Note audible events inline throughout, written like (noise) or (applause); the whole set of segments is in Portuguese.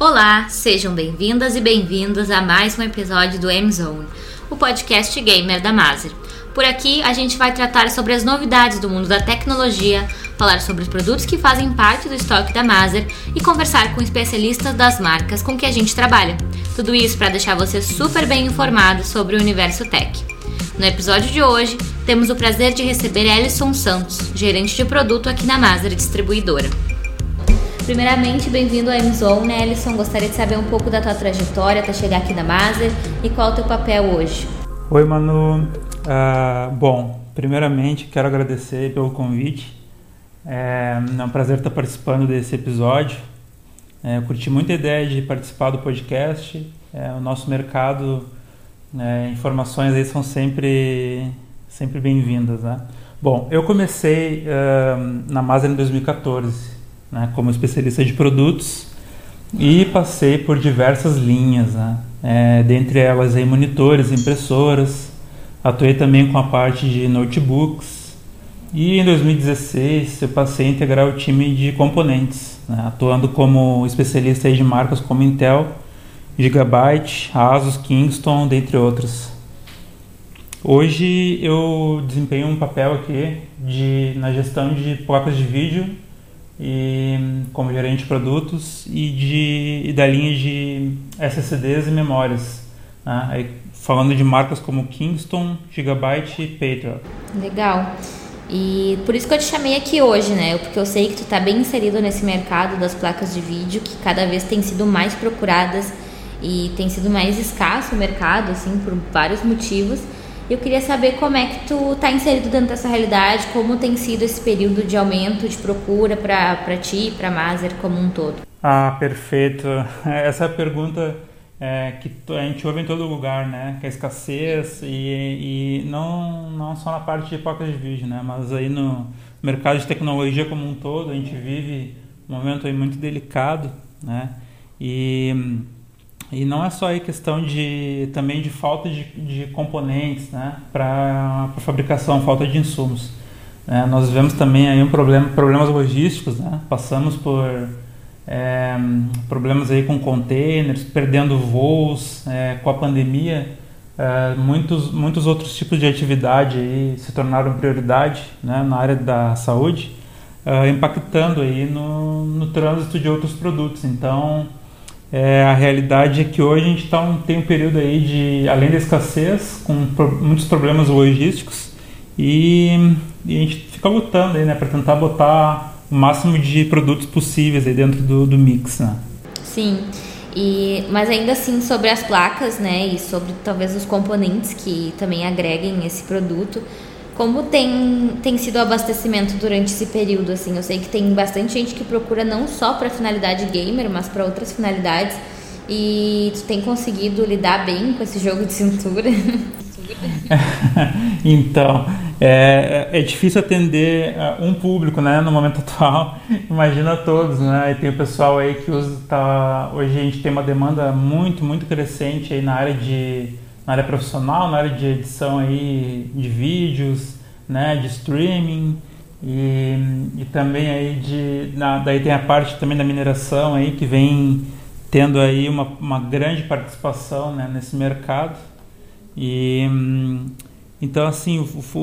Olá, sejam bem-vindas e bem-vindos a mais um episódio do M-Zone, o podcast gamer da Maser. Por aqui a gente vai tratar sobre as novidades do mundo da tecnologia, falar sobre os produtos que fazem parte do estoque da Maser e conversar com especialistas das marcas com que a gente trabalha. Tudo isso para deixar você super bem informado sobre o universo tech. No episódio de hoje, temos o prazer de receber Ellison Santos, gerente de produto aqui na Maser Distribuidora. Primeiramente, bem-vindo à Amazon, né, Ellison? Gostaria de saber um pouco da tua trajetória até chegar aqui na Maser e qual é o teu papel hoje. Oi, Manu. Uh, bom, primeiramente quero agradecer pelo convite. É, é um prazer estar participando desse episódio. É, curti muito a ideia de participar do podcast. É, o nosso mercado, é, informações aí são sempre, sempre bem-vindas. Né? Bom, eu comecei uh, na Maser em 2014 né, como especialista de produtos e passei por diversas linhas, né, é, dentre elas aí monitores, impressoras, atuei também com a parte de notebooks e em 2016 eu passei a integrar o time de componentes, né, atuando como especialista de marcas como Intel, Gigabyte, Asus, Kingston, dentre outras. Hoje eu desempenho um papel aqui de, na gestão de placas de vídeo e como gerente de produtos e, de, e da linha de SSDs e memórias. Né? Aí, falando de marcas como Kingston, Gigabyte e Patriot. Legal. E por isso que eu te chamei aqui hoje, né? Porque eu sei que tu está bem inserido nesse mercado das placas de vídeo, que cada vez tem sido mais procuradas e tem sido mais escasso o mercado, assim, por vários motivos. Eu queria saber como é que tu está inserido dentro dessa realidade, como tem sido esse período de aumento de procura para ti, para a Maser como um todo. Ah, perfeito. (laughs) Essa é a pergunta é, que a gente ouve em todo lugar, né? Que é a escassez e, e não, não só na parte de placas de vídeo, né? Mas aí no mercado de tecnologia como um todo, a gente vive um momento aí muito delicado, né? E e não é só aí questão de também de falta de, de componentes né, para a fabricação, falta de insumos. É, nós vemos também aí um problema, problemas logísticos, né? passamos por é, problemas aí com containers, perdendo voos, é, com a pandemia, é, muitos, muitos outros tipos de atividade aí se tornaram prioridade né, na área da saúde, impactando aí no, no trânsito de outros produtos. Então, é, a realidade é que hoje a gente tá tem um período aí de, além da escassez, com pro, muitos problemas logísticos e, e, a gente fica lutando aí, né, para tentar botar o máximo de produtos possíveis aí dentro do, do mix, né? Sim. E, mas ainda assim sobre as placas, né, e sobre talvez os componentes que também agreguem esse produto, como tem, tem sido o abastecimento durante esse período? Assim, eu sei que tem bastante gente que procura não só para finalidade gamer, mas para outras finalidades. E tu tem conseguido lidar bem com esse jogo de cintura? (laughs) então, é, é difícil atender uh, um público, né, no momento (laughs) atual. Imagina todos, né? E tem o pessoal aí que usa, tá, hoje a gente tem uma demanda muito, muito crescente aí na área de na área profissional, na área de edição aí de vídeos, né, de streaming e, e também aí de na, daí tem a parte também da mineração aí que vem tendo aí uma, uma grande participação né, nesse mercado. E então assim o,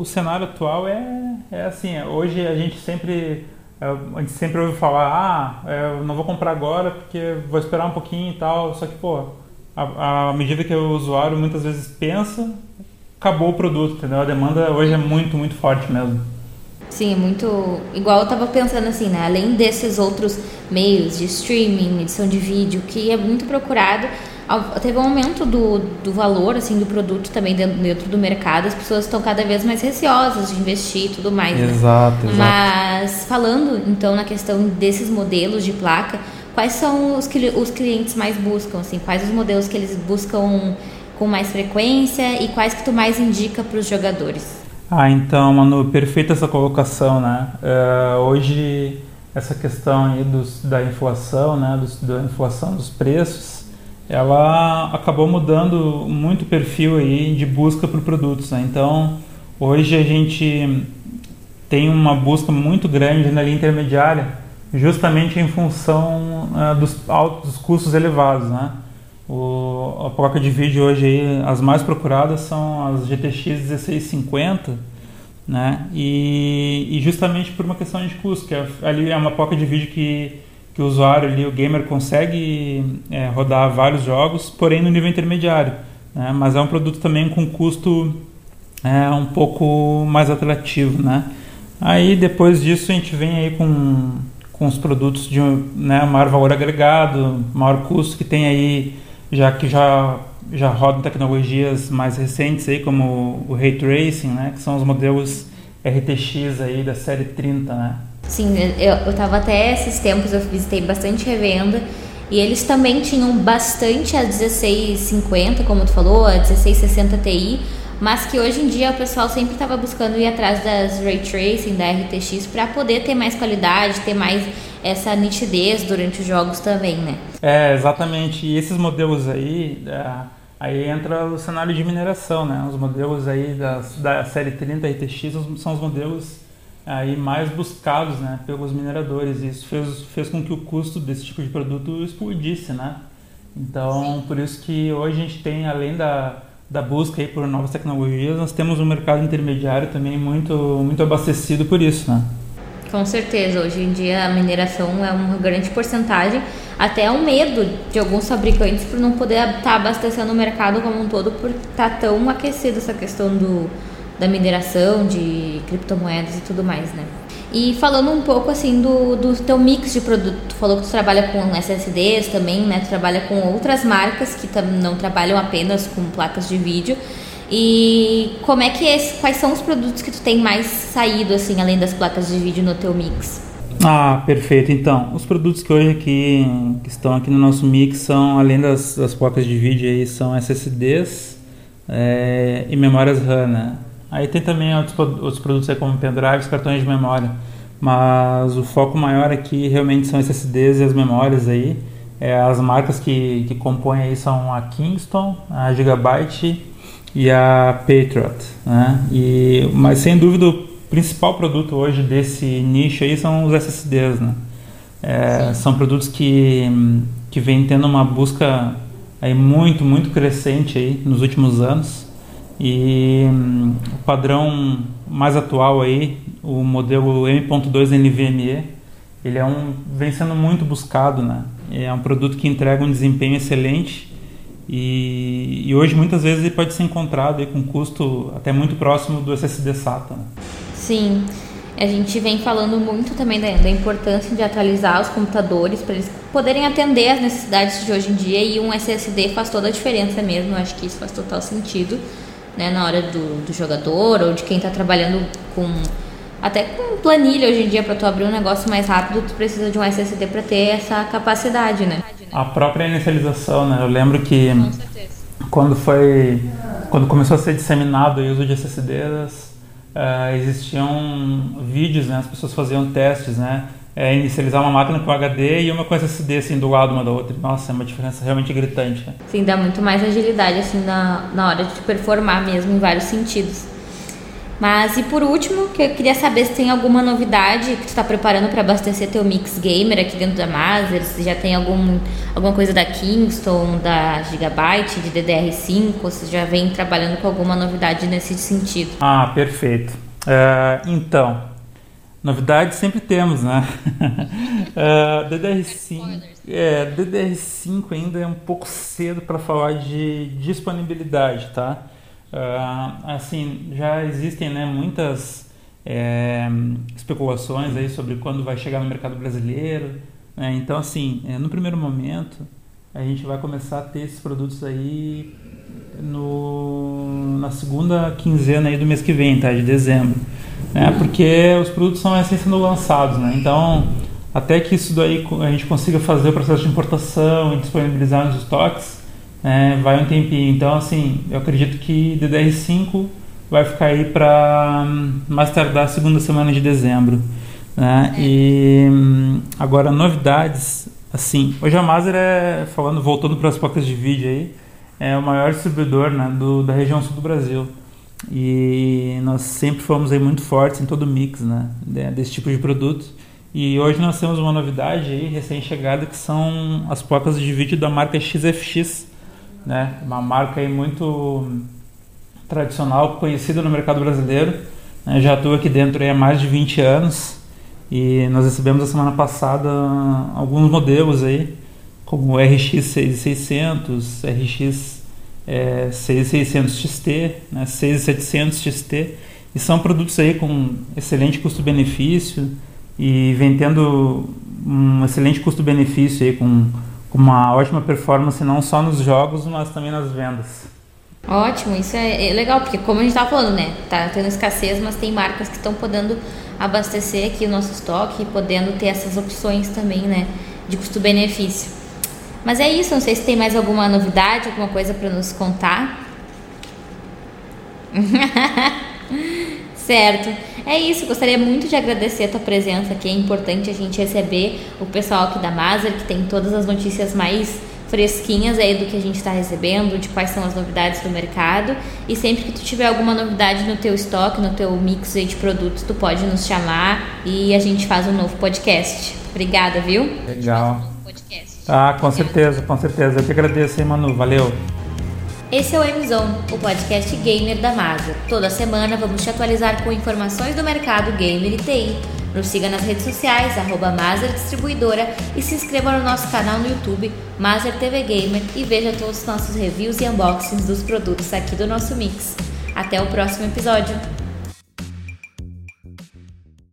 o cenário atual é, é assim hoje a gente sempre a gente sempre ouve falar ah eu não vou comprar agora porque vou esperar um pouquinho e tal só que pô à medida que o usuário muitas vezes pensa, acabou o produto, entendeu? A demanda hoje é muito, muito forte mesmo. Sim, é muito. Igual eu estava pensando assim, né? Além desses outros meios de streaming, edição de vídeo, que é muito procurado, teve um aumento do, do valor assim do produto também dentro, dentro do mercado. As pessoas estão cada vez mais receosas de investir e tudo mais. Exato, né? exato. Mas falando então na questão desses modelos de placa, quais são os que os clientes mais buscam, assim, quais os modelos que eles buscam com mais frequência e quais que tu mais indica para os jogadores? Ah, então, Manu, perfeita essa colocação, né? Uh, hoje essa questão aí dos, da inflação, né, dos, da inflação dos preços, ela acabou mudando muito o perfil aí de busca por produtos, né? Então, hoje a gente tem uma busca muito grande na linha intermediária justamente em função uh, dos altos custos elevados, né? O, a placa de vídeo hoje aí, as mais procuradas são as GTX 1650, né? E, e justamente por uma questão de custo, que é, ali é uma placa de vídeo que, que o usuário ali, o gamer consegue é, rodar vários jogos, porém no nível intermediário, né? Mas é um produto também com custo é, um pouco mais atrativo, né? Aí depois disso a gente vem aí com, com os produtos de né, maior valor agregado, maior custo que tem aí já que já já rodam tecnologias mais recentes aí como o Ray Tracing, né, que são os modelos RTX aí da série 30, né? Sim, eu, eu tava até esses tempos, eu visitei bastante revenda e eles também tinham bastante a 1650, como tu falou, a 1660 Ti, mas que hoje em dia o pessoal sempre estava buscando ir atrás das ray tracing da RTX para poder ter mais qualidade, ter mais essa nitidez durante os jogos também, né? É, exatamente. E esses modelos aí, é, aí entra o cenário de mineração, né? Os modelos aí das, da série 30 RTX são os modelos aí mais buscados, né, pelos mineradores. Isso fez, fez com que o custo desse tipo de produto explodisse, né? Então, Sim. por isso que hoje a gente tem, além da da busca aí por novas tecnologias, nós temos um mercado intermediário também muito, muito abastecido por isso, né? Com certeza, hoje em dia a mineração é uma grande porcentagem, até um medo de alguns fabricantes por não poder estar abastecendo o mercado como um todo por estar tá tão aquecido essa questão do, da mineração, de criptomoedas e tudo mais, né? E falando um pouco assim do, do teu mix de produto, tu falou que tu trabalha com SSDs também, né? Tu trabalha com outras marcas que não trabalham apenas com placas de vídeo. E como é que é, quais são os produtos que tu tem mais saído assim, além das placas de vídeo no teu mix? Ah, perfeito. Então, os produtos que hoje aqui que estão aqui no nosso mix são, além das, das placas de vídeo aí, são SSDs é, e memórias RAM, né? Aí tem também outros, outros produtos aí como pendrives, cartões de memória. Mas o foco maior aqui realmente são esses SSDs e as memórias aí. É, as marcas que, que compõem aí são a Kingston, a Gigabyte e a Patriot. Né? E, mas sem dúvida o principal produto hoje desse nicho aí são os SSDs. Né? É, são produtos que, que vem tendo uma busca aí muito, muito crescente aí nos últimos anos. E hum, o padrão mais atual aí, o modelo M.2 NVMe, ele é um vem sendo muito buscado, né? É um produto que entrega um desempenho excelente e, e hoje muitas vezes ele pode ser encontrado aí com custo até muito próximo do SSD SATA. Né? Sim. A gente vem falando muito também da, da importância de atualizar os computadores para eles poderem atender às necessidades de hoje em dia e um SSD faz toda a diferença mesmo. Acho que isso faz total sentido né, na hora do, do jogador ou de quem está trabalhando com até com planilha hoje em dia para tu abrir um negócio mais rápido, tu precisa de um SSD para ter essa capacidade, né? A própria inicialização, né? Eu lembro que quando foi quando começou a ser disseminado o uso de SSDs, uh, existiam vídeos, né? As pessoas faziam testes, né? É, inicializar uma máquina com HD e uma com SSD assim do lado uma da outra. Nossa, é uma diferença realmente gritante. Né? Sim, dá muito mais agilidade assim na, na hora de performar mesmo em vários sentidos. Mas e por último, que eu queria saber se tem alguma novidade que tu está preparando para abastecer teu mix gamer aqui dentro da Maser, se já tem algum, alguma coisa da Kingston, da Gigabyte, de DDR5, ou se já vem trabalhando com alguma novidade nesse sentido. Ah, perfeito. Uh, então, Novidades sempre temos, né? uh, (laughs) é, DDR5, é, DDR5 ainda é um pouco cedo para falar de disponibilidade, tá? Uh, assim, já existem né, muitas é, especulações aí sobre quando vai chegar no mercado brasileiro. Né? Então, assim, é, no primeiro momento, a gente vai começar a ter esses produtos aí no, na segunda quinzena aí do mês que vem, tá? De dezembro né? porque os produtos são assim sendo lançados, né? Então, até que isso daí a gente consiga fazer o processo de importação e disponibilizar nos estoques, é, vai um tempinho. Então, assim, eu acredito que DDR5 vai ficar aí para hum, mais tardar a segunda semana de dezembro. Né? E hum, agora, novidades, assim, hoje a Maser é, falando, voltando para as placas de vídeo aí, é o maior distribuidor né, do, da região sul do Brasil. E nós sempre fomos aí muito fortes em todo o mix né, desse tipo de produto. E hoje nós temos uma novidade aí, recém-chegada, que são as placas de vídeo da marca XFX, né? Uma marca aí muito tradicional, conhecida no mercado brasileiro. Né? Já estou aqui dentro há mais de 20 anos e nós recebemos a semana passada alguns modelos aí, como o RX 6600, RX é, 6600 XT, né? 6700 XT, e são produtos aí com excelente custo-benefício, e vem tendo um excelente custo-benefício aí com, com uma ótima performance não só nos jogos, mas também nas vendas. Ótimo, isso é, é legal, porque como a gente estava falando, né? Tá tendo escassez, mas tem marcas que estão podendo abastecer aqui o nosso estoque e podendo ter essas opções também, né? De custo-benefício. Mas é isso, não sei se tem mais alguma novidade, alguma coisa para nos contar. (laughs) certo. É isso, gostaria muito de agradecer a tua presença aqui. É importante a gente receber o pessoal aqui da Maser, que tem todas as notícias mais fresquinhas aí do que a gente está recebendo, de quais são as novidades do mercado. E sempre que tu tiver alguma novidade no teu estoque, no teu mix de produtos, tu pode nos chamar e a gente faz um novo podcast. Obrigada, viu? Legal. Ah, com certeza, com certeza. Eu que agradeço, hein, Manu. Valeu. Esse é o M-Zone, o podcast gamer da Maser. Toda semana vamos te atualizar com informações do mercado gamer e TI. Nos siga nas redes sociais, arroba Maser Distribuidora e se inscreva no nosso canal no YouTube, Maser TV Gamer e veja todos os nossos reviews e unboxings dos produtos aqui do nosso mix. Até o próximo episódio!